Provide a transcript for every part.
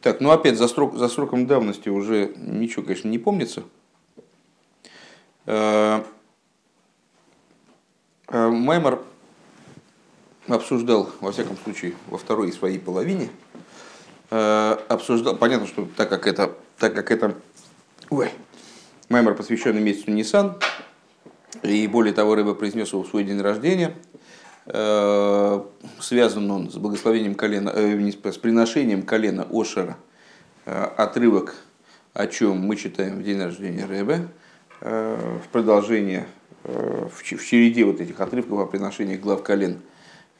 Так, ну опять за, срок, за сроком давности уже ничего, конечно, не помнится. Э, э, Маймер обсуждал, во всяком случае, во второй своей половине, э, обсуждал, понятно, что так как это, так как это, ой, Маймер посвященный месяцу Нисан, и более того, Рыба произнес его в свой день рождения, связан он с благословением колена, с приношением колена Ошера, отрывок, о чем мы читаем в день рождения Рэбе, в продолжение, в череде вот этих отрывков о приношении глав колен –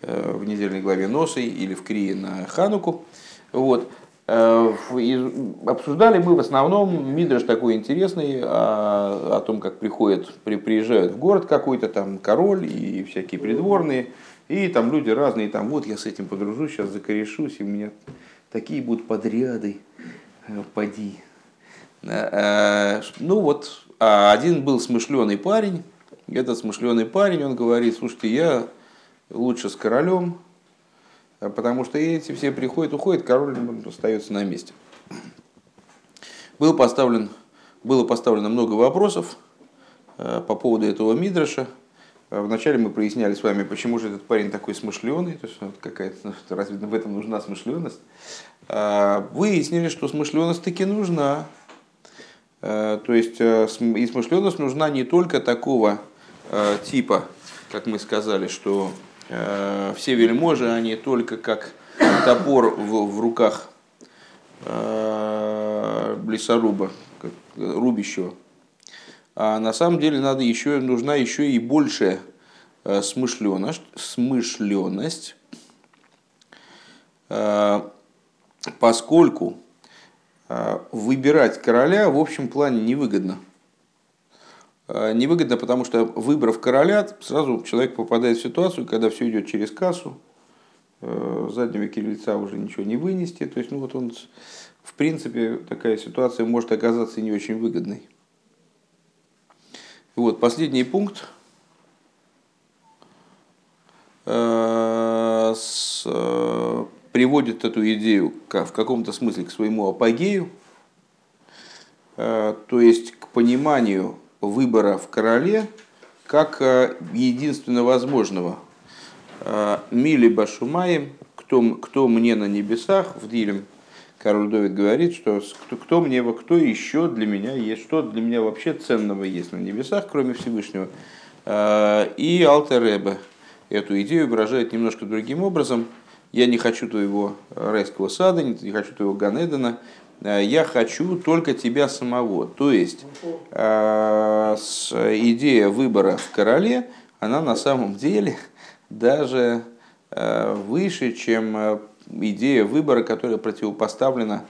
Э, в недельной главе Носы или в Крии на Хануку. Вот. Э, обсуждали мы в основном Мидраш такой интересный о, о том, как приходят, при, приезжают в город какой-то там король и всякие придворные, и там люди разные, там вот я с этим подружусь, сейчас закорешусь, и у меня такие будут подряды, э, поди. Ну вот, а один был смышленый парень, этот смышленый парень, он говорит, слушайте, я лучше с королем, а потому что эти все приходят, уходят, король остается на месте. Был поставлен, было поставлено много вопросов э, по поводу этого Мидраша. Э, вначале мы проясняли с вами, почему же этот парень такой смышленый, то есть какая-то, ну, разве в этом нужна смышленность. Э, выяснили, что смышленность таки нужна. То есть и смышленность нужна не только такого типа, как мы сказали, что Э, все вельможи, они только как топор в, в руках э, блесоруба, рубящего. А на самом деле надо еще, нужна еще и большая э, смышленность, смышленность поскольку выбирать короля в общем плане невыгодно. Э, невыгодно, потому что выбрав короля, сразу человек попадает в ситуацию, когда все идет через кассу, э, заднего кириллица уже ничего не вынести. То есть, ну вот он, в принципе, такая ситуация может оказаться не очень выгодной. Вот, последний пункт. Э, с, приводит эту идею в каком-то смысле к своему апогею, то есть к пониманию выбора в короле как э, единственно возможного. Э, Мили Башумаем, кто, кто мне на небесах, в Дилем, король Давид говорит, что кто, кто мне, кто еще для меня есть, что для меня вообще ценного есть на небесах, кроме Всевышнего. Э, и Алтеребе эту идею выражает немножко другим образом. Я не хочу твоего райского сада, не хочу твоего Ганедана, Э, я хочу только тебя самого. То есть э, идея выбора в короле, она на самом деле даже э, выше, чем идея выбора, которая противопоставлена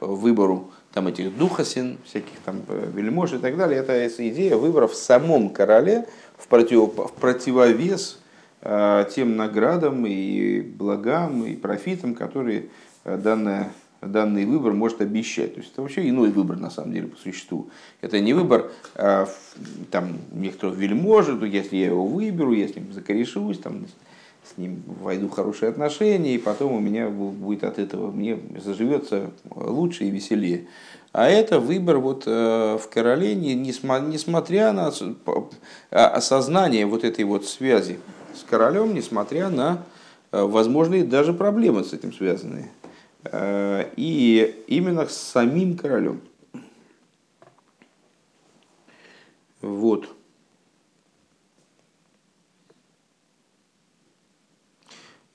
выбору там, этих духасин, всяких там вельмож и так далее. Это идея выбора в самом короле в, против, в противовес тем наградам и благам и профитам, которые данная данный выбор может обещать. То есть это вообще иной выбор на самом деле по существу. Это не выбор а, там, некоторого вельможи, то если я его выберу, я с ним закорешусь, там, с ним войду в хорошие отношения, и потом у меня будет от этого, мне заживется лучше и веселее. А это выбор вот э, в короле, несмотря на а, осознание вот этой вот связи с королем, несмотря на э, возможные даже проблемы с этим связанные. Э, и именно с самим королем. Вот.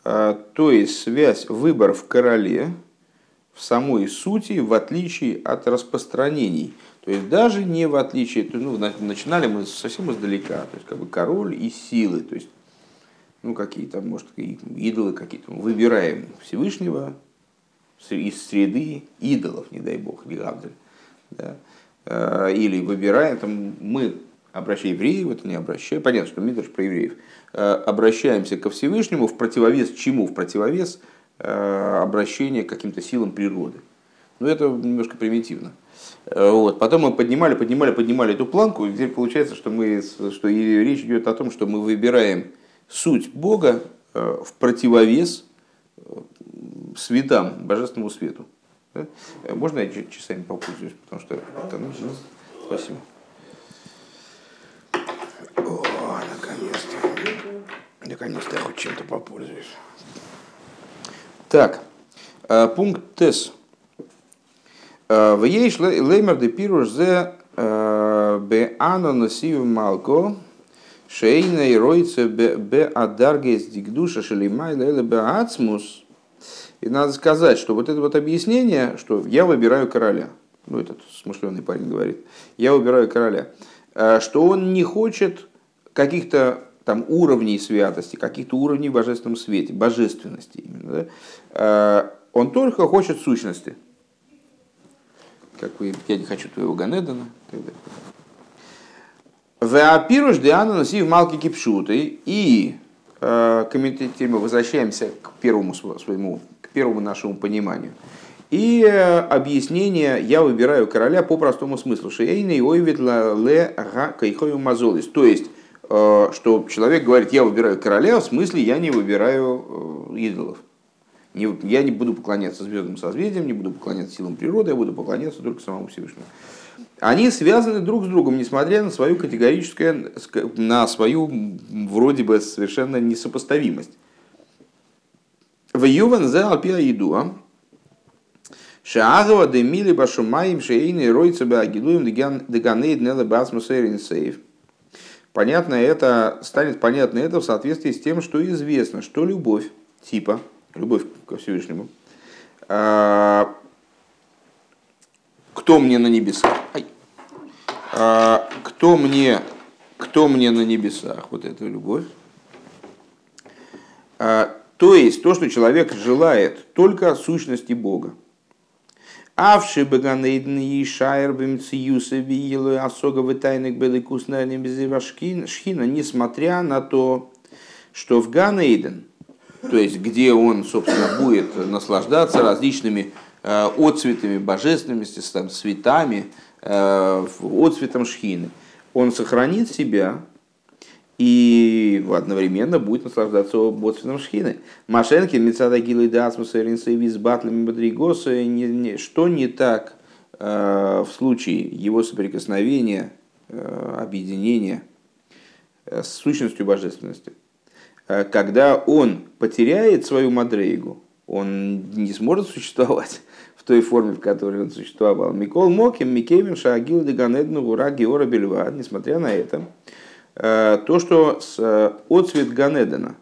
А, то есть связь выбор в короле в самой сути, в отличие от распространений. То есть даже не в отличие, ну, начинали мы совсем издалека, то есть как бы король и силы, то есть ну, какие-то, может, идолы какие-то. Выбираем Всевышнего, из среды идолов, не дай бог, Лигавдель. Да? Э, или выбираем, там, мы, обращая евреев, это не обращаем, понятно, что Мидрш про евреев, э, обращаемся ко Всевышнему в противовес чему? В противовес э, обращения к каким-то силам природы. Но это немножко примитивно. Вот. Потом мы поднимали, поднимали, поднимали эту планку, и теперь получается, что, мы, что и речь идет о том, что мы выбираем суть Бога в противовес светам, божественному свету. Да? Можно я часами попользуюсь, потому что там... Спасибо. О, наконец-то. Наконец-то я хоть чем-то попользуюсь. Так, пункт ТЭС. В ей леймер де пируш зе беано насию малко шейна и ройце бе адаргес дигдуша шелимай леле бе ацмус. И надо сказать, что вот это вот объяснение, что я выбираю короля, ну этот смышленый парень говорит, я выбираю короля, что он не хочет каких-то там уровней святости, каких-то уровней в божественном свете, божественности именно. Да? Он только хочет сущности. Как вы, я не хочу твоего Ганедана. Веапируш Диана носив малки кипшуты. И э, комментаторы мы возвращаемся к первому своему, первому нашему пониманию. И э, объяснение «я выбираю короля» по простому смыслу. Шейный ойвит ле кайхою мазолис. То есть, э, что человек говорит «я выбираю короля», в смысле «я не выбираю идолов». Не, я не буду поклоняться звездным созвездиям, не буду поклоняться силам природы, я буду поклоняться только самому Всевышнему. Они связаны друг с другом, несмотря на свою категорическую, на свою вроде бы совершенно несопоставимость. В Юван за Алпия Идуа, Шаагова де мили башумаем шейны ройца бы агилуем деганейд неле басмусерин сейф. Понятно это, станет понятно это в соответствии с тем, что известно, что любовь типа любовь ко Всевышнему. А, кто мне на небесах? А, кто мне, кто мне на небесах? Вот эта любовь. А, то есть то, что человек желает только сущности Бога. Авши баганейдн и шайр бимциюса виелу осога тайник беликус шхина, несмотря на то, что в Ганейден – то есть где он, собственно, будет наслаждаться различными э, отцветами божественности, там, цветами, э, отцветом шхины. Он сохранит себя и одновременно будет наслаждаться отцветом шхины. Машенкин, Мецада Гилы Дасмуса, Ринсейвис, Батлами Мадригоса, что не так э, в случае его соприкосновения, объединения с сущностью божественности – Э, когда он потеряет свою мадрейгу, он не сможет существовать в той форме, в которой он существовал. Микол Моким, Микевин, Шаагил, Деганедну, Гура, Геора, Бельвад, несмотря на это, э, то, что э, отцвет Ганедена,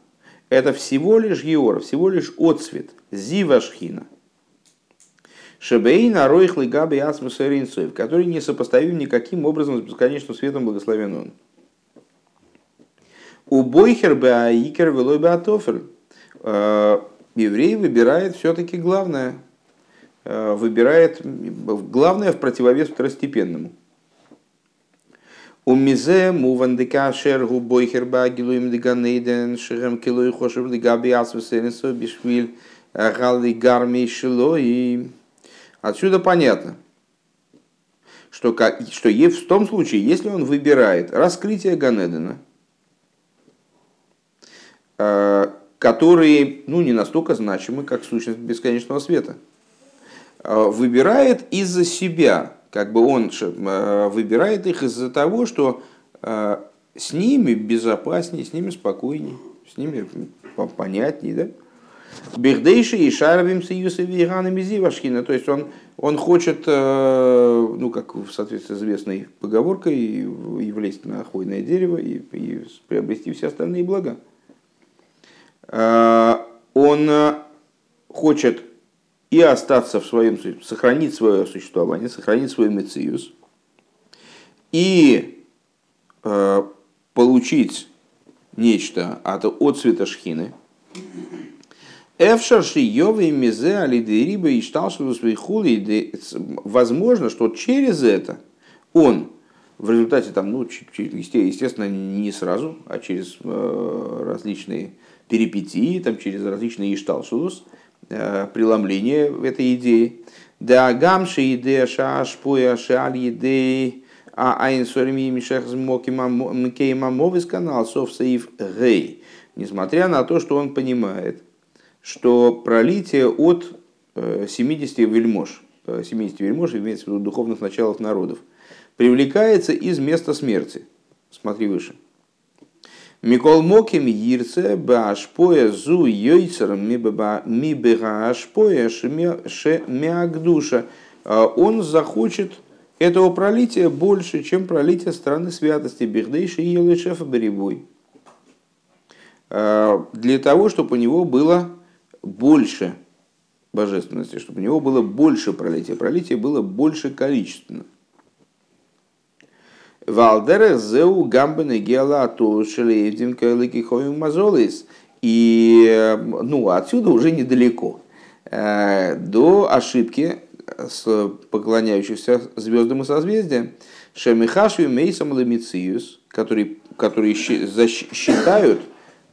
это всего лишь Геора, всего лишь отцвет, Зива Шхина. Шебейна Ройхлы Габи Асмусаринцев, который не сопоставим никаким образом с бесконечным светом благословен он. У бойхер беаикер велой беатофель. Э, еврей выбирает все-таки главное. Э, выбирает главное в противовес второстепенному. У мизе муван дека шергу бойхер багилуем деганейден шерем килой хошев дегаби асвесенесо бишвиль галли гарми шилой. Отсюда понятно, что, как, что в том случае, если он выбирает раскрытие Ганедена – Э, которые ну, не настолько значимы, как сущность бесконечного света. Э, выбирает из-за себя, как бы он э, выбирает их из-за того, что с ними безопаснее, с ними спокойнее, с ними понятнее, да? Бехдейши и шарвим союза веганами зивашкина. То есть он, он хочет, ну, как в соответствии с известной поговоркой, и влезть на хвойное дерево и, и приобрести все остальные блага. Э, он э, хочет и остаться в своем, сохранить свое существование, сохранить свой мециус, и э, получить нечто от отцвета шхины. Эфшарши Йовы Мизе и Шталшеву своих хули. Возможно, что через это он в результате там, ну, естественно, не сразу, а через различные перипетии, там, через различные ишталшус, э, преломление этой идеи. Да гамши идея шаш поя шаль идеи а айн сорми мишах змоки мамовис канал сов саив гей. Несмотря на то, что он понимает, что пролитие от 70 вельмож, 70 вельмож, имеется в виду духовных началов народов, привлекается из места смерти. Смотри выше. Микол Моким Йирце Башпоя Зу Йойцер Мибегаашпоя Шемиагдуша. Он захочет этого пролития больше, чем пролитие страны святости Бехдейши и Елышефа Беребой. Для того, чтобы у него было больше божественности, чтобы у него было больше пролития. Пролитие было больше количественно. Валдерех зеу гамбене геолату шелеевдин кайлыки мазолис. И ну, отсюда уже недалеко э, до ошибки с поклоняющихся звездам и созвездиям. Шемихашу мейсам ламициус, которые, которые считают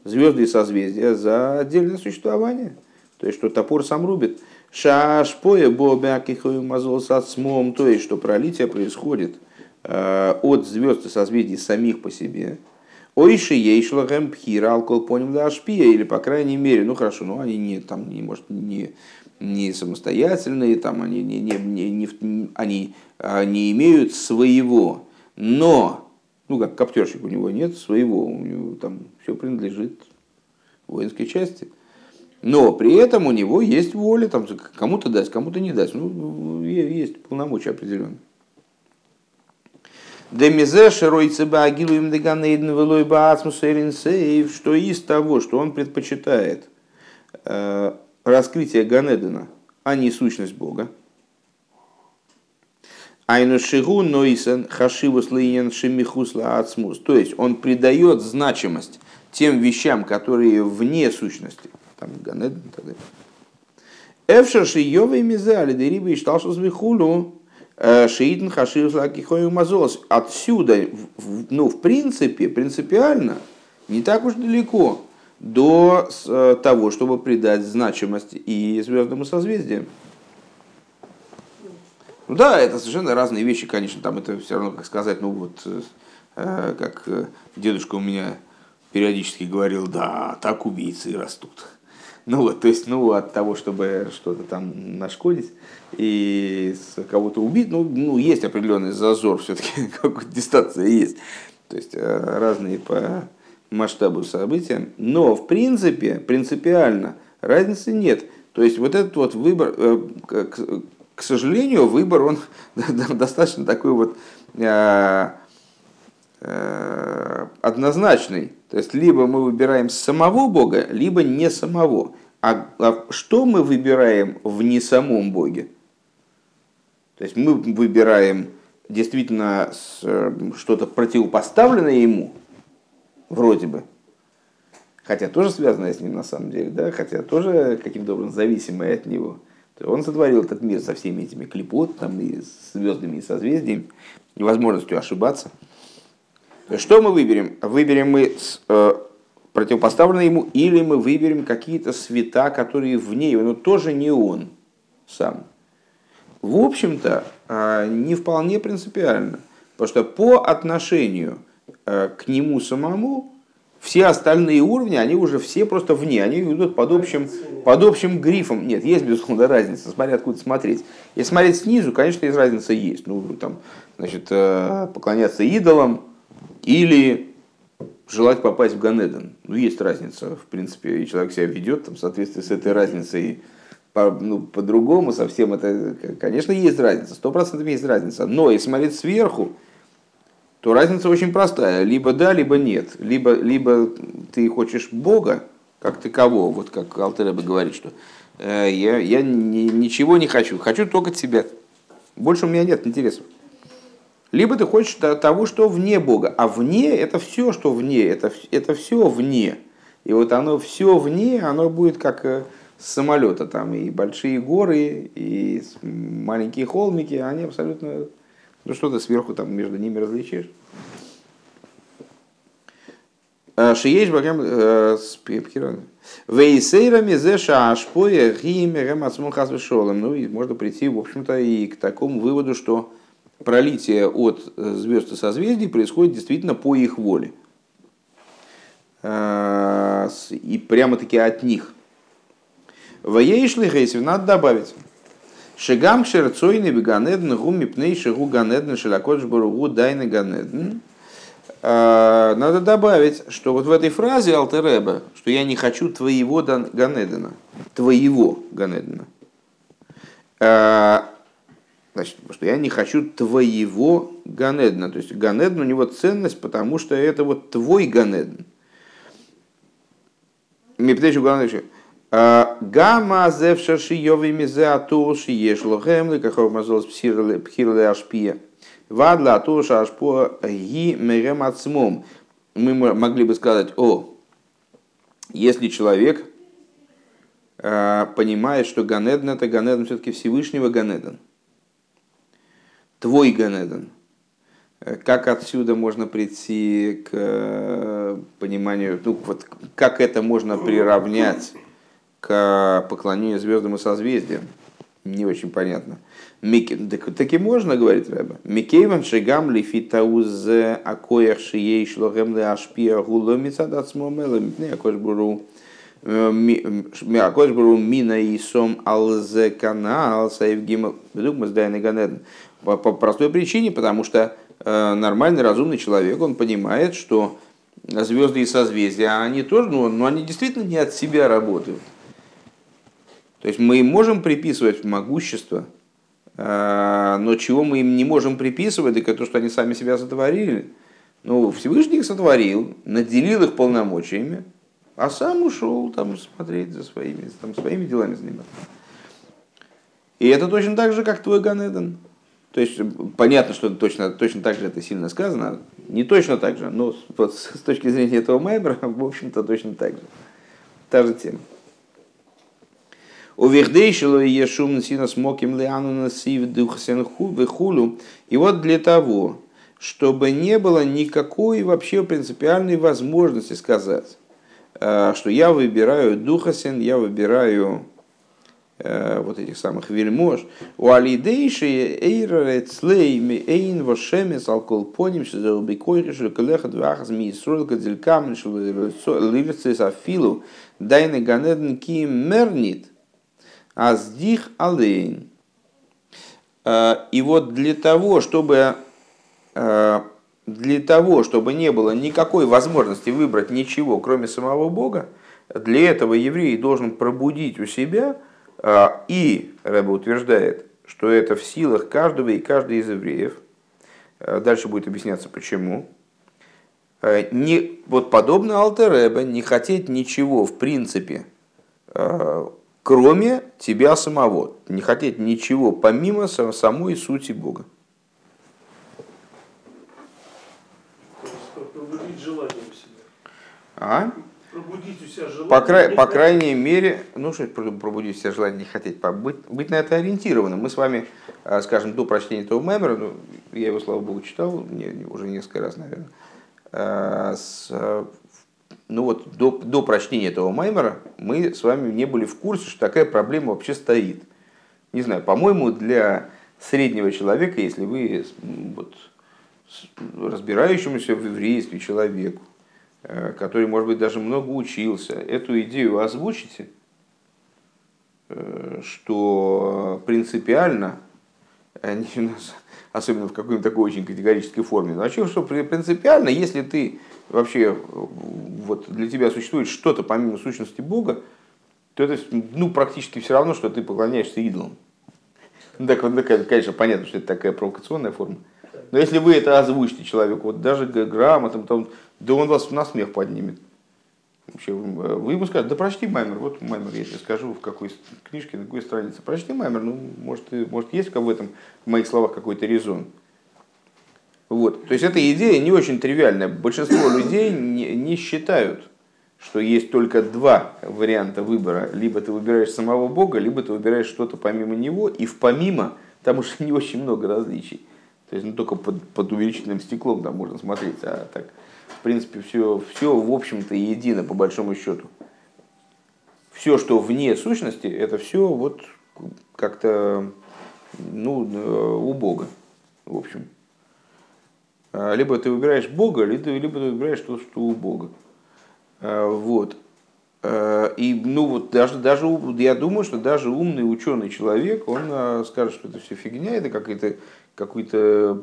звезды и созвездия за отдельное существование. То есть, что топор сам рубит. Шашпоя бобякихою мазол сацмом, то есть, что пролитие происходит – Э, от звезд и созвездий самих по себе. Ойши ейшлагем пхира алкол поним да ашпия, или по крайней мере, ну хорошо, ну они не, там, не, может, не, не самостоятельные, там, они, не, не, не, не, они а, не имеют своего, но, ну как коптерщик у него нет своего, у него там все принадлежит воинской части. Но при этом у него есть воля, там, кому-то дать, кому-то не дать. Ну, есть полномочия определенные. Демизе широй цеба агилу им деганейден велой что из того, что он предпочитает раскрытие Ганедена, а не сущность Бога. Айну шигу нойсен хашивус лейнен шемихусла ацмус. То есть он придает значимость тем вещам, которые вне сущности. Там Ганеден и так далее. Эвшер шиёвый мизе алидериба и шталшус вихулу Э, Шиитн Хашир Злакихой Мазолос. Отсюда, ну, в принципе, принципиально, не так уж далеко до э, того, чтобы придать значимость и звездному созвездию. Ну да, это совершенно разные вещи, конечно, там это все равно, как сказать, ну вот, э, как дедушка у меня периодически говорил, да, так убийцы растут. Ну вот, то есть, ну, от того, чтобы что-то там нашкодить и кого-то убить, ну, ну, есть определенный зазор, все-таки какая-то дистанция есть. То есть, э, разные по масштабу события. Но, в принципе, принципиально разницы нет. То есть, вот этот вот выбор, э, к сожалению, выбор, он достаточно такой вот э, однозначный. То есть, либо мы выбираем самого Бога, либо не самого. А, а что мы выбираем в не самом Боге? То есть, мы выбираем действительно что-то противопоставленное ему, вроде бы, хотя тоже связанное с ним на самом деле, да, хотя тоже каким-то образом зависимое от него. Он сотворил этот мир со всеми этими клепотами, и звездами, и созвездиями, невозможностью ошибаться – что мы выберем? Выберем мы э, противопоставленное ему, или мы выберем какие-то света, которые вне его, но тоже не он сам. В общем-то, э, не вполне принципиально, потому что по отношению э, к нему самому все остальные уровни, они уже все просто вне, они идут под общим, под общим грифом. Нет, есть, безусловно, разница, смотря откуда смотреть. Если смотреть снизу, конечно, есть разница есть. Ну, там, значит, поклоняться идолам, или желать попасть в Ганеден. Ну, есть разница, в принципе, и человек себя ведет там, в соответствии с этой разницей по, ну, по-другому совсем это, конечно, есть разница, сто процентов есть разница. Но если смотреть сверху, то разница очень простая. Либо да, либо нет. Либо, либо ты хочешь Бога, как такового, вот как Алтереба говорит, что э, я, я ни, ничего не хочу, хочу только тебя. Больше у меня нет интересов. Либо ты хочешь того, что вне Бога. А вне это все, что вне, это, это все вне. И вот оно все вне, оно будет как э, самолета. Там и большие горы, и маленькие холмики, они абсолютно... Ну что ты сверху там между ними различишь? Э, Шиеш Багам э, Вейсейрами зеша ашпоя гиме гемацмун хазвешолом. Ну и можно прийти, в общем-то, и к такому выводу, что пролитие от э, звезд и созвездий происходит действительно по их воле. А, и прямо-таки от них. Воейшли гейсив, надо добавить. Шигам кшерцойны беганеден гуми пней шигу ганеден шелакодж баругу дайны ганеден. А, надо добавить, что вот в этой фразе Алтереба, что я не хочу твоего Ганедена, твоего Ганедена, а, значит, что я не хочу твоего Ганедна. То есть Ганедн у него ценность, потому что это вот твой Ганедн. Мипнешу Ганедн. А, Гамма зевшаши йови мизе атур шиеш лохем, ликахов мазолс пхирле ашпия. Вадла туша ашпо ги мерем ацмом. Мы могли бы сказать, о, если человек э, понимает, что Ганеден это Ганеден все-таки Всевышнего Ганеден, твой Ганеден, э, как отсюда можно прийти к э, пониманию, ну вот как это можно приравнять к поклонению звездам и созвездиям? Не очень понятно. Так, таки можно, говорит Рэба. Микейван шигам лифитауз акоях шией шлохем ле ашпия гуло мицад ацмомела мипне акош буру Акош буру мина и сом алзе канал саев гимл. Бедук ганеден. По простой причине, потому что э, нормальный, разумный человек, он понимает, что звезды и созвездия, они тоже, ну, ну они действительно не от себя работают. То есть мы им можем приписывать могущество, а, но чего мы им не можем приписывать, так это то, что они сами себя сотворили. Ну, Всевышний их сотворил, наделил их полномочиями, а сам ушел там смотреть за своими, там, своими делами заниматься. И это точно так же, как твой Ганеден. То есть понятно, что точно, точно так же это сильно сказано. Не точно так же, но вот, с точки зрения этого Майбера, в общем-то, точно так же. Та же тема. У и шум сина смоким лиану насив духсенху. И вот для того, чтобы не было никакой вообще принципиальной возможности сказать, э, что я выбираю духасен, я выбираю э, вот этих самых вельмож. У алидейши эйр цлей эйн вашемес алкол поним что за убикойриш колеха двахас ми исрол кадзелькам что ливцес афилу дайны ганедн ки мернит Аздих алейн. Э, и вот для того, чтобы э, для того, чтобы не было никакой возможности выбрать ничего, кроме самого Бога, для этого еврей должен пробудить у себя, э, и Рэба утверждает, что это в силах каждого и каждой из евреев. Дальше будет объясняться почему. Не, вот подобно Алтереба, не хотеть ничего в принципе, кроме тебя самого. Не хотеть ничего помимо самой сути Бога. А? Пробудить у себя желание. По, край, по крайней мере, ну что пробудить у себя желание не хотеть, быть, быть на это ориентированным. Мы с вами, а, скажем, до прочтения этого мемора, ну, я его, слава богу, читал не, уже несколько раз, наверное, а, с ну вот до, до прочтения этого Маймера мы с вами не были в курсе, что такая проблема вообще стоит. Не знаю, по-моему, для среднего человека, если вы вот, разбирающемуся в еврействе человеку, который, может быть, даже много учился, эту идею озвучите, э, что принципиально, особенно в какой-нибудь такой очень категорической форме, но что принципиально, если ты вообще вот для тебя существует что-то помимо сущности Бога, то это ну, практически все равно, что ты поклоняешься идолам. Ну, так, ну, конечно, понятно, что это такая провокационная форма. Но если вы это озвучите человеку, вот даже грамотом, то, да он вас на смех поднимет. Вообще, вы ему скажете, да прочти Маймер, вот Маймер, я тебе скажу, в какой книжке, на какой странице. Прочти Маймер, ну, может, может есть в этом, в моих словах, какой-то резон. Вот. То есть эта идея не очень тривиальная. Большинство людей не, не считают, что есть только два варианта выбора. Либо ты выбираешь самого Бога, либо ты выбираешь что-то помимо Него. И в помимо там уже не очень много различий. То есть ну, только под, под увеличительным стеклом там можно смотреть. А так, в принципе, все, все в общем-то едино по большому счету. Все, что вне сущности, это все вот как-то ну, э, у Бога. В общем. А, либо ты выбираешь Бога, либо, либо ты выбираешь то, что у Бога. А, вот. Э, и ну вот даже, даже я думаю, что даже умный ученый человек, он скажет, что это все фигня, это какой-то какой-то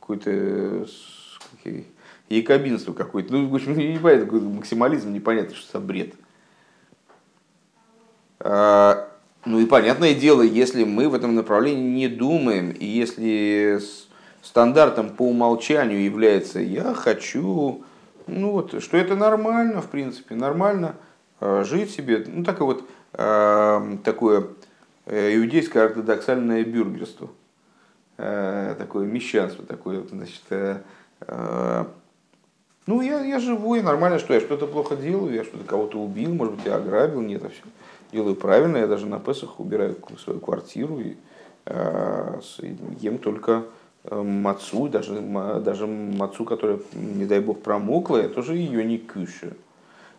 какой-то якобинство какое-то. Ну, в общем, не понятно, максимализм, непонятно, что это бред. А, ну и понятное дело, если мы в этом направлении не думаем, и если стандартом по умолчанию является «я хочу», ну вот, что это нормально, в принципе, нормально э, жить себе, ну так и вот э, такое э, иудейское ортодоксальное бюргерство, такое мещанство, такое, значит, ну я, я живой, нормально, что я что-то плохо делаю, я что-то кого-то убил, может быть, я ограбил, нет, а все делаю правильно, я даже на Песах убираю свою квартиру и ем только Э, мацу, даже, даже мацу, которая, не дай бог, промокла, я тоже ее не кушаю.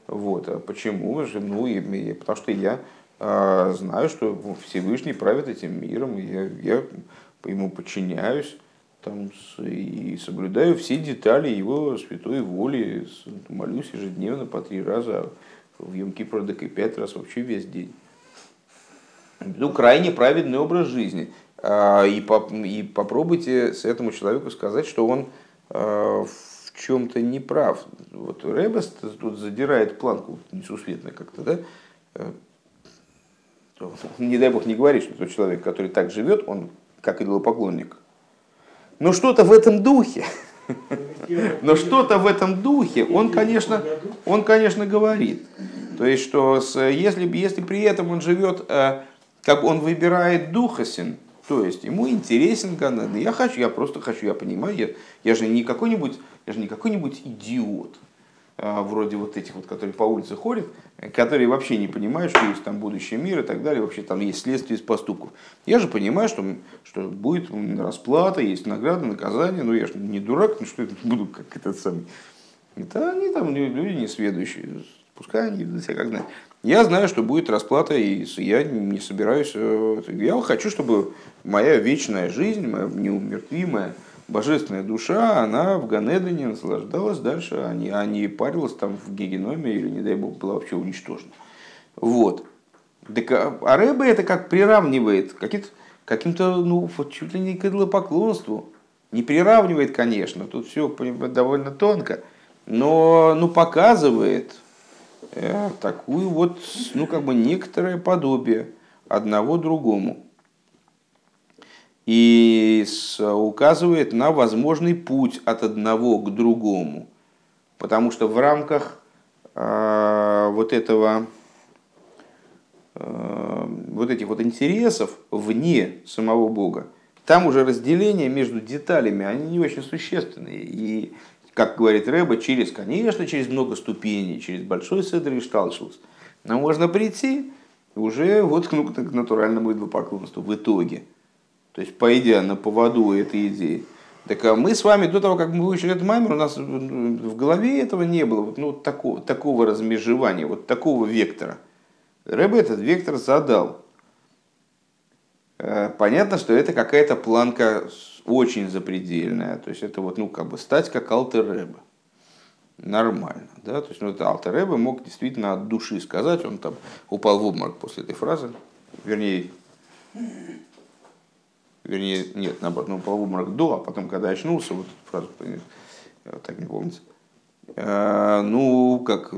Вот. А почему? Ну, и, и, потому что я а, знаю, что Всевышний правит этим миром, и я, я ему подчиняюсь там, и соблюдаю все детали его святой воли, молюсь ежедневно по три раза, в Йом-Кипр, и пять раз вообще весь день. Ну, крайне праведный образ жизни. А, и, и попробуйте с этому человеку сказать, что он а, в чем-то не прав. Вот Ребес тут задирает планку несусветно как-то, да? Э, не дай бог не говорить, что тот человек, который так живет, он как идолопоклонник. Но что-то в этом духе. Но что-то в этом духе он, конечно, он, конечно, говорит. То есть, что если, если при этом он живет, э, как он выбирает духосин, то есть ему интересен Ганеден. Я хочу, я просто хочу, я понимаю, я, я же не какой-нибудь, я же не какой-нибудь идиот, вроде вот этих вот, которые по улице ходят, которые вообще не понимают, что есть там будущий мир и так далее, вообще там есть следствие из поступков. Я же понимаю, что, что будет расплата, есть награда, наказание, но я же не дурак, ну что я буду как этот самый. Это они там люди несведущие, пускай они ведут себя как знают. Я знаю, что будет расплата, и я не собираюсь... Э, я хочу, чтобы моя вечная жизнь, моя неумертвимая, божественная душа, она в Ганедане наслаждалась дальше, а не, а не парилась там в гигеноме или, не дай бог, была вообще уничтожена. Вот. Так, а, а Рэбе это как приравнивает каким-то, ну, чуть ли не к идолопоклонству. Не приравнивает, конечно, тут все довольно тонко, но ну, показывает э, такую вот, ну, как бы некоторое подобие одного другому и указывает на возможный путь от одного к другому. Потому что в рамках э, вот этого э, вот этих вот интересов вне самого Бога, там уже разделение между деталями, они не очень существенные. И, как говорит Рэба, через, конечно, через много ступеней, через большой седр и шталшус. Но можно прийти уже вот ну, к натуральному идолопоклонству в итоге – то есть пойдя на поводу этой идеи. Так а мы с вами до того, как мы выучили этот маймер, у нас в голове этого не было, ну, такого, такого размежевания, вот такого вектора. Рэбе этот вектор задал. Э, понятно, что это какая-то планка очень запредельная. То есть это вот, ну, как бы стать как алтер Рэбе. Нормально. Да? То есть, ну, это алтер Рэбе мог действительно от души сказать, он там упал в обморок после этой фразы. Вернее, вернее, нет, наоборот, ну, упал в обморок до, а потом, когда очнулся, вот эту фразу, вот так не помнится, а, ну, как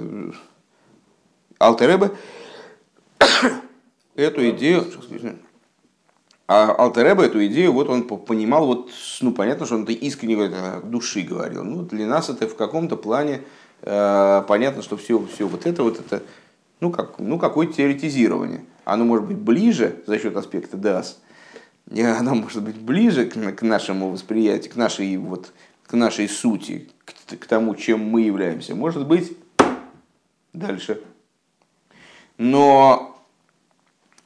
Алтеребе эту идею, а Алтереба эту идею, вот он понимал, вот, ну, понятно, что он это искренне говорит, от души говорил. Ну, для нас это в каком-то плане э, понятно, что все, все вот это, вот это, ну, как, ну, какое-то теоретизирование. Оно может быть ближе за счет аспекта ДАС, она может быть ближе к нашему восприятию, к нашей, вот, к нашей сути, к, к тому, чем мы являемся. Может быть, дальше. Но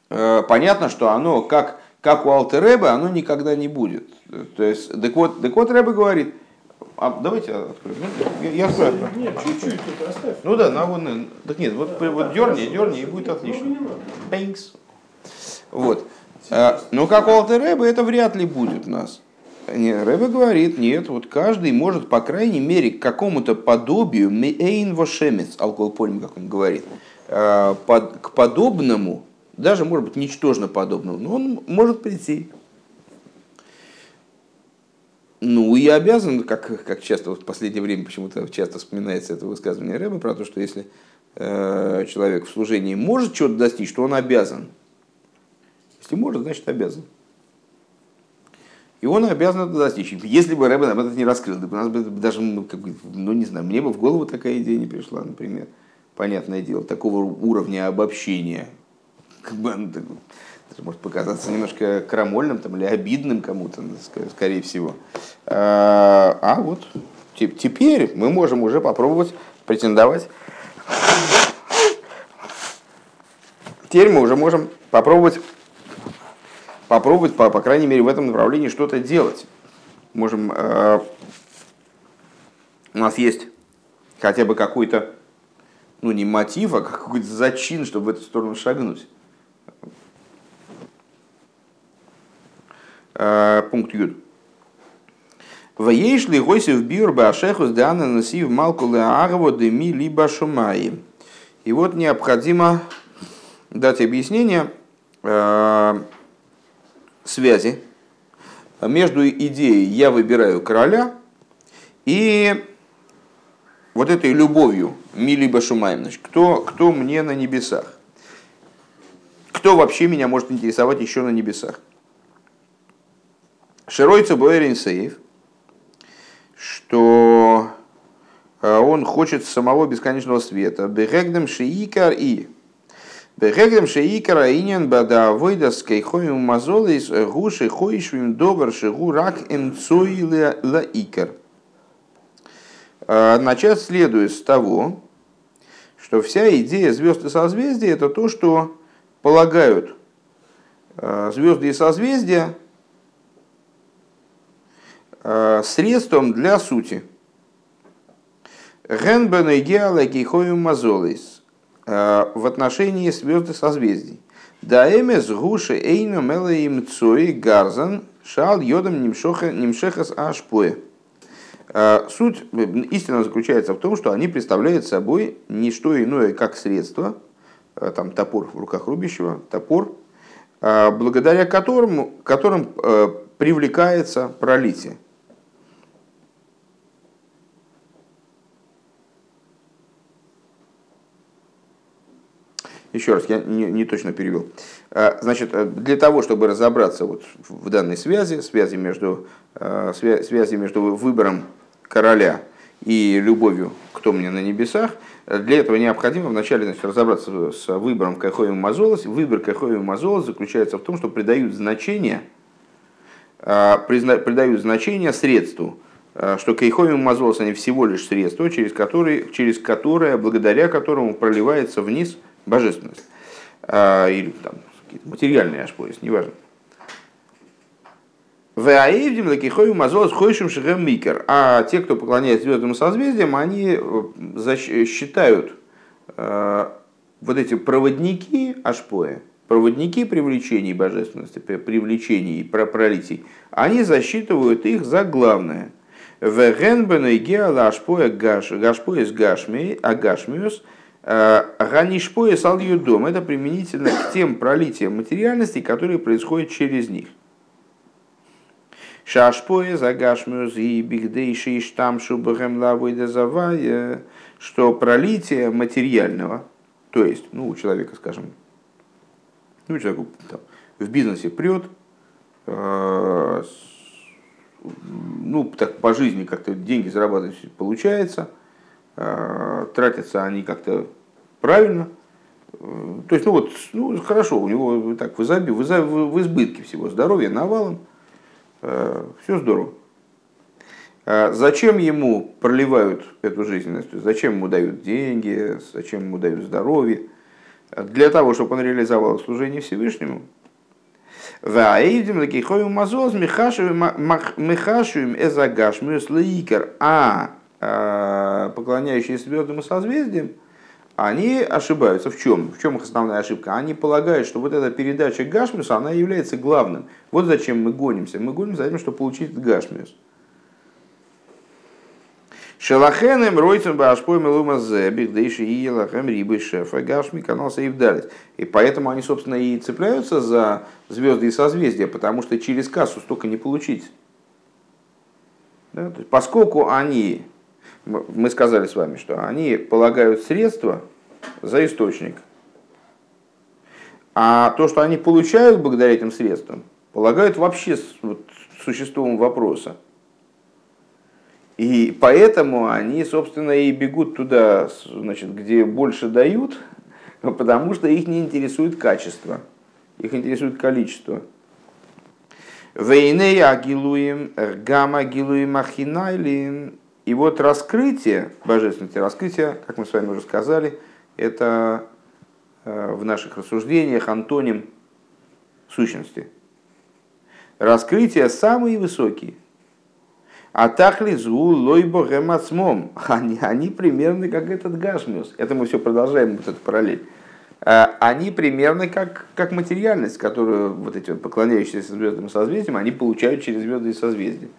э, понятно, что оно, как, как у Алтереба, оно никогда не будет. То есть, так вот, так вот Рэбе говорит, а давайте откроем. Ну, я, я открою. Нет, чуть-чуть только оставь. Ну да, на вон. Так нет, вот, да, вот дерни, дерни, и будет отлично. Бэнкс. Вот. А, ну, как у Алтереба, это вряд ли будет у нас. Рэбе говорит, нет, вот каждый может, по крайней мере, к какому-то подобию мейн вошемец, алкоголь как он говорит, э, к подобному, даже, может быть, ничтожно подобному, но он может прийти. Ну, и обязан, как, как часто вот в последнее время почему-то часто вспоминается это высказывание Рэба про то, что если э, человек в служении может чего-то достичь, то он обязан. Если может, значит обязан. И он обязан это достичь. Если бы Рэбе об этом не раскрыл, у нас бы даже, ну, ну не знаю, мне бы в голову такая идея не пришла, например. Понятное дело, такого уровня обобщения. Как бы, ну, это может показаться немножко крамольным там, или обидным кому-то, скорее всего. А, а вот теперь мы можем уже попробовать претендовать. Теперь мы уже можем попробовать, попробовать по, по крайней мере, в этом направлении что-то делать. Можем, э, у нас есть хотя бы какой-то, ну не мотив, а какой-то зачин, чтобы в эту сторону шагнуть. Э, пункт Юд. Ваейш ли гойсев биур башехус дана насив малку леагово деми либо шумаи. И вот необходимо дать объяснение э, связи между идеей «я выбираю короля» и вот этой любовью «ми либо шумаем». Значит, кто, кто мне на небесах? Кто вообще меня может интересовать еще на небесах? Широйца Бойрин Сейф, что э, он хочет самого бесконечного света. Бегегдем шиикар и. Бегегдем шиикар аинен бада войда с кейхоем мазолис гуши хоишвим добр шигу рак эмцуи ла икар. Э, начать следует с того, что вся идея звезд и созвездий это то, что полагают э, звезды и созвездия Э, средством для сути. Генбен и геалагихою мазолис э, в отношении звезды созвездий. Даэмес гуши эйну мелаим цои гарзан шал йодом нимшехас ашпоe. Э, суть истина заключается в том, что они представляют собой не что иное, как средство, там топор в руках рубящего, топор, благодаря которому, которым привлекается пролитие. Еще раз, я не, не точно перевел. А, значит, э, для того, чтобы разобраться вот в данной связи, связи между, э, связи между выбором короля и любовью кто мне на небесах, для этого необходимо вначале значит, разобраться с выбором Кайхоем Мазолос. Выбор Кайхоем Мазолос заключается в том, что придают значение, придают значение средству, что Кайхоем Мазолос они всего лишь средство, через которое, через которое, благодаря которому проливается вниз – божественность. А, или там какие-то материальные ашпоис, неважно. Вааевдим лакихою мазолос хойшим шехем микер. А те, кто поклоняется звездным созвездиям, они э, считают э, вот эти проводники ашпоя, проводники привлечений божественности, привлечений пролитий, они засчитывают их за главное. Вегенбен и геала ашпоя гаш, гашпоис гашми, агашмиус – Ганишпоя салью дом это применительно к тем пролитиям материальности, которые происходят через них. Шашпоя загашмюз и бигдейши и штамшу бхэм завая, что пролитие материального, то есть, ну, у человека, скажем, ну, человек там, в бизнесе прет, э, ну, так по жизни как-то деньги зарабатывать получается, э, тратятся они как-то правильно. То есть, ну вот, ну хорошо, у него так в, изобилии, в, изоб... в избытке всего здоровья навалом, э, все здорово. А зачем ему проливают эту жизненность? Зачем ему дают деньги? Зачем ему дают здоровье? Для того, чтобы он реализовал служение Всевышнему. Ваэйдим лакихою мазоз мехашуем эзагашмюс лейкер. А, а поклоняющиеся звездам и созвездиям – они ошибаются. В чем? В чем их основная ошибка? Они полагают, что вот эта передача Гашмиуса, она является главным. Вот зачем мы гонимся. Мы гонимся за тем, чтобы получить Гашмиус. Шелахенем ройцем башпой мелума зебих, да еще и елахем рибы шефа гашми канал сейвдалит. И поэтому они, собственно, и цепляются за звезды и созвездия, потому что через кассу столько не получить. Да? То есть, поскольку они, мы сказали с вами, что они полагают средства за источник, а то, что они получают благодаря этим средствам, полагают вообще вот, существом вопроса. И поэтому они, собственно, и бегут туда, значит, где больше дают, потому что их не интересует качество, их интересует количество. Вейней агилуем, гамма агилуем ахинайлин. И вот раскрытие божественности, раскрытие, как мы с вами уже сказали, это э, в наших рассуждениях антоним сущности. Раскрытие самые высокие – а тахлизу лойбо гемацмом. Они, они примерно как этот гашмиус. Это мы все продолжаем, вот эту параллель. А, они примерно как, как материальность, которую вот эти вот поклоняющиеся звездам и созвездиям, они получают через звезды и созвездия.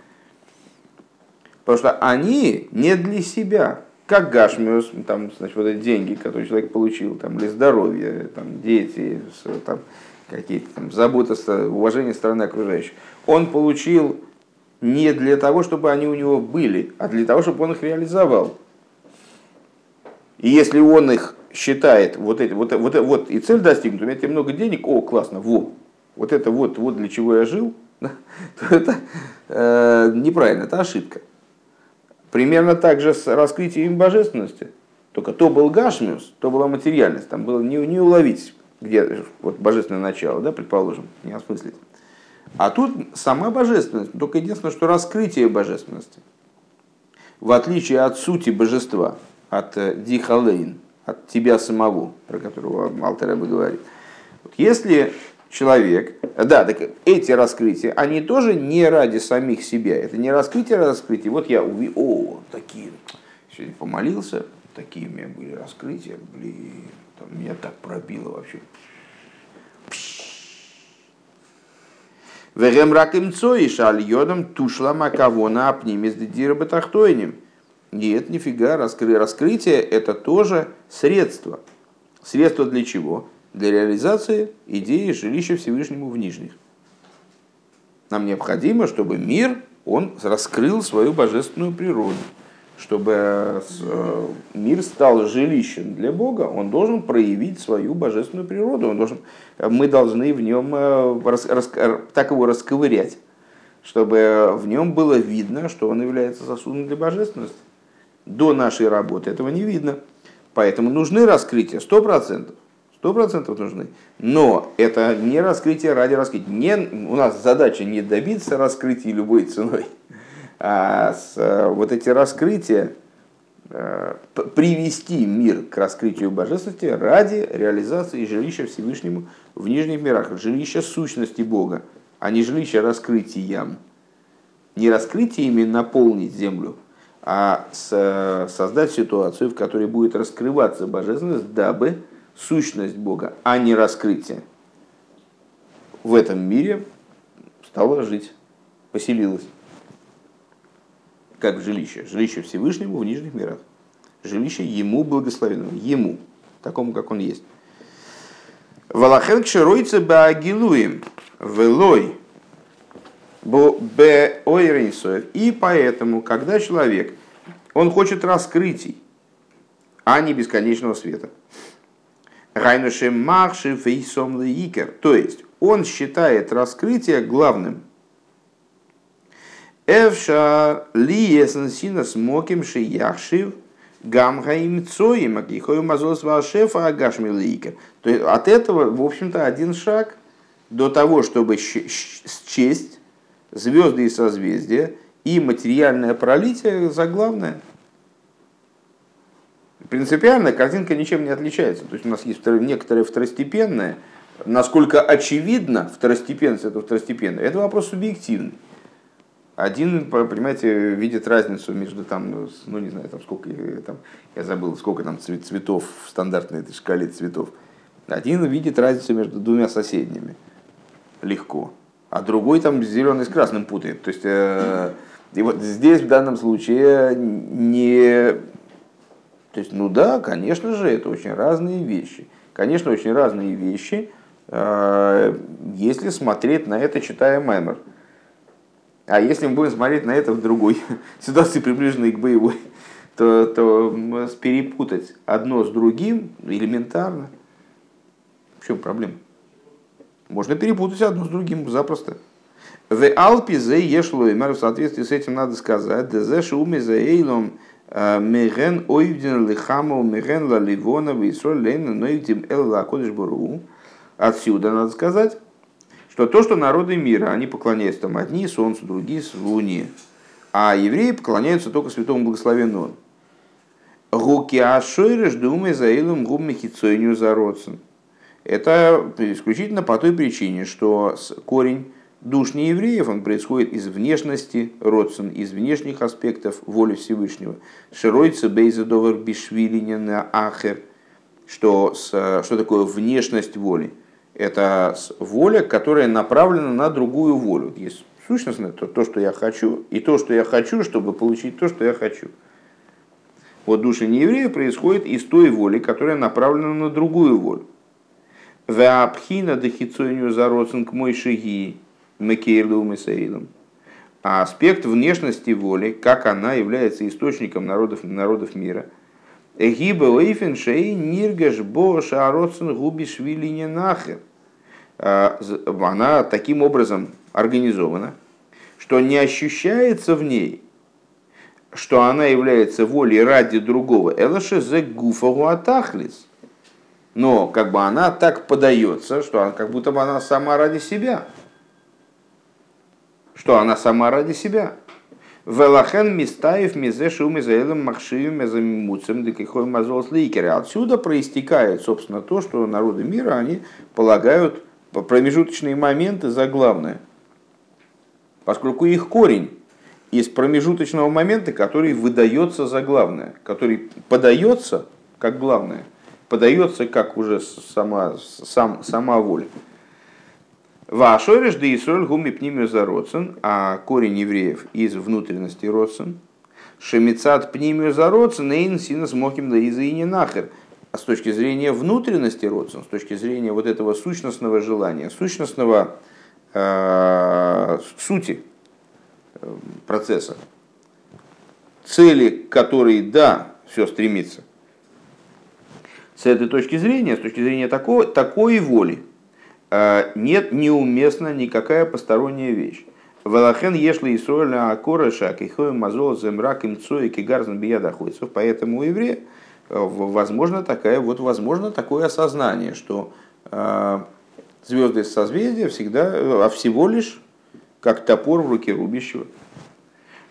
Потому что они не для себя, как Гашмиус, там, значит, вот эти деньги, которые человек получил, там, или здоровье, там, дети, там, какие-то там, заботы, уважение стороны окружающих. Он получил не для того, чтобы они у него были, а для того, чтобы он их реализовал. И если он их считает, вот, эти, вот, вот, вот и цель достигнута, у меня теперь много денег, о, классно, во, вот это вот, вот для чего я жил, то это э, неправильно, это ошибка. Примерно так же с раскрытием божественности. Только то был гашмиус, то была материальность, там было не, не уловить, где вот божественное начало, да, предположим, не осмыслить. А тут сама божественность, только единственное, что раскрытие божественности. В отличие от сути божества, от э, дихалейн, от тебя самого, про которого Алтера говорит. Если человек, да, так эти раскрытия, они тоже не ради самих себя, это не раскрытие, а раскрытие. Вот я увидел, о, такие, сегодня помолился, такие у меня были раскрытия, блин, там меня так пробило вообще. Вегем раким цой шаль йодом тушла макавона апнимис дидира батахтойним. Нет, нифига, раскры, раскрытие это тоже средство. Средство для чего? Для реализации идеи жилища Всевышнему в нижних. Нам необходимо, чтобы мир, он раскрыл свою божественную природу чтобы э, мир стал жилищем для Бога, он должен проявить свою божественную природу. Он должен, мы должны в нем э, рас, рас, так его расковырять, чтобы в нем было видно, что он является сосудом для божественности. До нашей работы этого не видно. Поэтому нужны раскрытия, сто процентов. Сто процентов нужны. Но это не раскрытие ради раскрытия. Не, у нас задача не добиться раскрытия любой ценой а с, э, вот эти раскрытия, э, привести мир к раскрытию божественности ради реализации жилища Всевышнему в нижних мирах, жилища сущности Бога, а не жилища раскрытием. Не раскрытиями наполнить землю, а создать ситуацию, в которой будет раскрываться божественность, дабы сущность Бога, а не раскрытие. В этом мире стала жить, поселилась. Как жилище, жилище Всевышнему в нижних мирах, жилище ему благословенному, ему, такому, как он есть. Валахен кшеройца баагилуем, велой, б И поэтому, когда человек, он хочет раскрытий, а не бесконечного света. Райнушем марши фейсом лейкер. То есть, он считает раскрытие главным – Эвша ли эсенсина смоким шияхшив гамгаим цоим, акихою мазос вашефа агашмилейка. То есть от этого, в общем-то, один шаг до того, чтобы счесть звезды и созвездия и материальное пролитие за главное. Принципиально картинка ничем не отличается. То есть у нас есть некоторое второстепенное. Насколько очевидно второстепенность это второстепенное, это вопрос субъективный. Один, понимаете, видит разницу между там, ну не знаю, там сколько, там, я забыл, сколько там цветов в стандартной этой шкале цветов. Один видит разницу между двумя соседними легко, а другой там зеленый с красным путает. То есть э, И вот здесь в данном случае не... То есть, ну да, конечно же, это очень разные вещи. Конечно, очень разные вещи, э, если смотреть на это, читая Маймер. А если мы будем смотреть на это в другой ситуации, приближенной к боевой, то, то перепутать одно с другим элементарно. В чем проблема? Можно перепутать одно с другим запросто. В Алпе зе ешло в соответствии с этим надо сказать, да зе шуми за эйлом меген ойвден лихаму меген ла ливона висроль лейна нойвдем эл ла кодыш буру. Отсюда надо сказать, что то, что народы мира, они поклоняются там одни солнцу, другие луне, а евреи поклоняются только святому благословенному. Гуки ашойреш думай за илом гумми хитсойню за родсен. Это исключительно по той причине, что корень душ неевреев, он происходит из внешности родсен, из внешних аспектов воли Всевышнего. Широйца бейзадовар бишвилинина ахер. Что, что такое внешность воли? Это воля, которая направлена на другую волю. Есть сущностное то, то, что я хочу, и то, что я хочу, чтобы получить то, что я хочу. Вот душа нееврея происходит из той воли, которая направлена на другую волю. Веапхина дехицойню зароцен к мой шаги мекейлу месаилом. А аспект внешности воли, как она является источником народов, народов мира. Эгиба лейфен ниргаш бо шароцен губишвили не нахер. А, она таким образом организована, что не ощущается в ней что она является волей ради другого. Элаше зе. Но как бы она так подается, что она, как будто бы она сама ради себя. Что она сама ради себя. Велахен мистаев мизешу мизаэлем махшием мезамимуцем декихой мазол слейкеры. Отсюда проистекает, собственно, то, что народы мира, они полагают промежуточные моменты за главное. Поскольку их корень из промежуточного момента, который выдается за главное, который подается как главное, подается как уже сама, сам, сама воля. Вашориш да Исроль гуми пнимю за родсен, а корень евреев из внутренности родсен. Шемицат пнимю за родсен, эйн синус мохим да из и нахер. А с точки зрения внутренности родсен, с точки зрения вот этого сущностного желания, сущностного э, сути, процесса, цели которые да, все стремится. С этой точки зрения, с точки зрения такого, такой воли, э, нет неуместна никакая посторонняя вещь. Валахен ешли Исроэль акора шак и мазол земрак им цой кигарзен биядаходцев. Поэтому у еврея э, возможно такая вот возможно такое осознание, что э, звезды созвездия всегда, а всего лишь как топор в руке рубящего.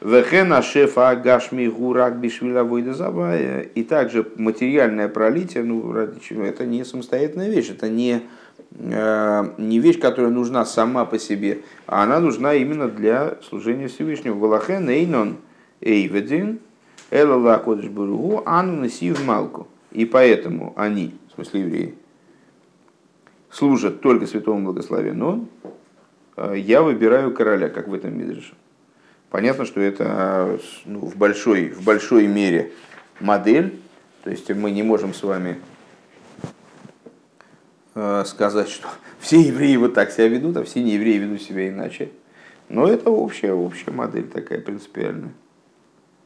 Вехена шефа гашми гурак бишвила войда И также материальное пролитие, ну, ради чего, это не самостоятельная вещь, это не, э, не вещь, которая нужна сама по себе, а она нужна именно для служения Всевышнего. Валахен эйнон эйведин элала кодыш буругу ану насив малку. И поэтому они, в смысле евреи, служат только святому благословенному, Э, я выбираю короля, как в этом Мидреше. Понятно, что это ну, в, большой, в большой мере модель, то есть мы не можем с вами э, сказать, что все евреи вот так себя ведут, а все неевреи ведут себя иначе. Но это общая, общая модель такая принципиальная.